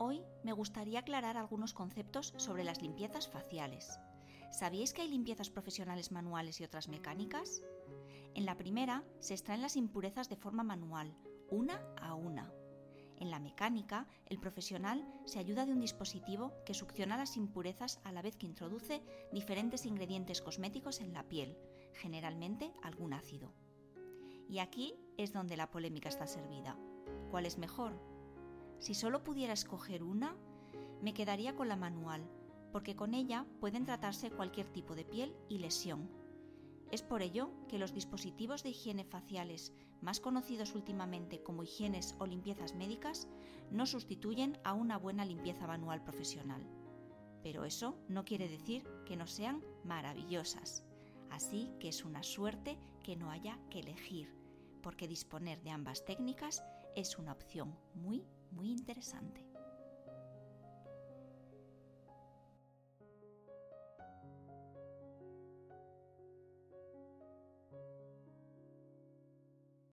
Hoy me gustaría aclarar algunos conceptos sobre las limpiezas faciales. ¿Sabíais que hay limpiezas profesionales manuales y otras mecánicas? En la primera se extraen las impurezas de forma manual, una a una. En la mecánica, el profesional se ayuda de un dispositivo que succiona las impurezas a la vez que introduce diferentes ingredientes cosméticos en la piel, generalmente algún ácido. Y aquí es donde la polémica está servida. ¿Cuál es mejor? Si solo pudiera escoger una, me quedaría con la manual, porque con ella pueden tratarse cualquier tipo de piel y lesión. Es por ello que los dispositivos de higiene faciales más conocidos últimamente como higienes o limpiezas médicas no sustituyen a una buena limpieza manual profesional. Pero eso no quiere decir que no sean maravillosas. Así que es una suerte que no haya que elegir, porque disponer de ambas técnicas es una opción muy, muy interesante.